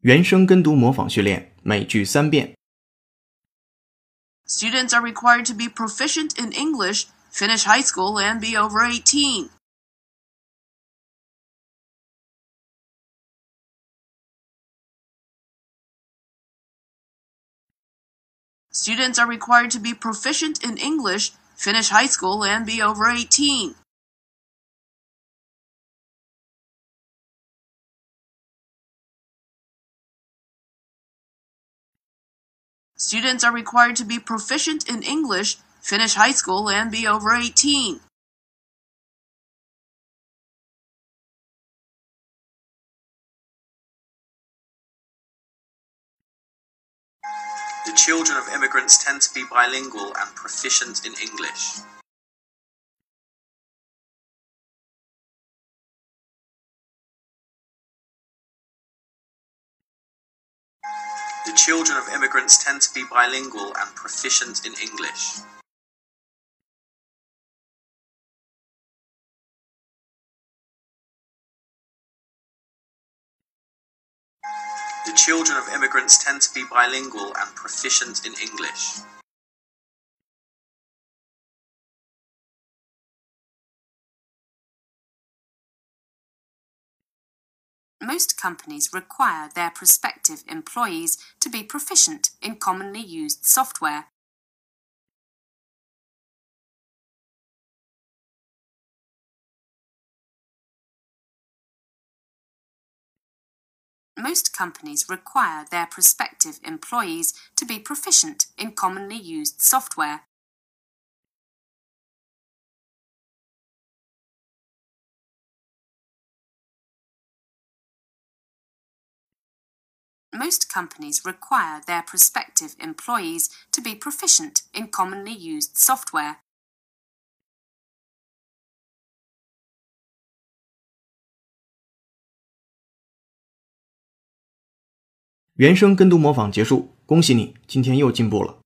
原声跟读模仿训练，每句三遍。 Students are required to be proficient in English, finish high school, and be over 18. Students are required to be proficient in English, finish high school, and be over 18. Students are required to be proficient in English, finish high school, and be over 18. The children of immigrants tend to be bilingual and proficient in English. The children of immigrants tend to be bilingual and proficient in English. The children of immigrants tend to be bilingual and proficient in English. Most companies require their prospective employees to be proficient in commonly used software. Most companies require their prospective employees to be proficient in commonly used software. Most companies require their prospective employees to be proficient in commonly used software. 原声跟读模仿结束，恭喜你，今天又进步了。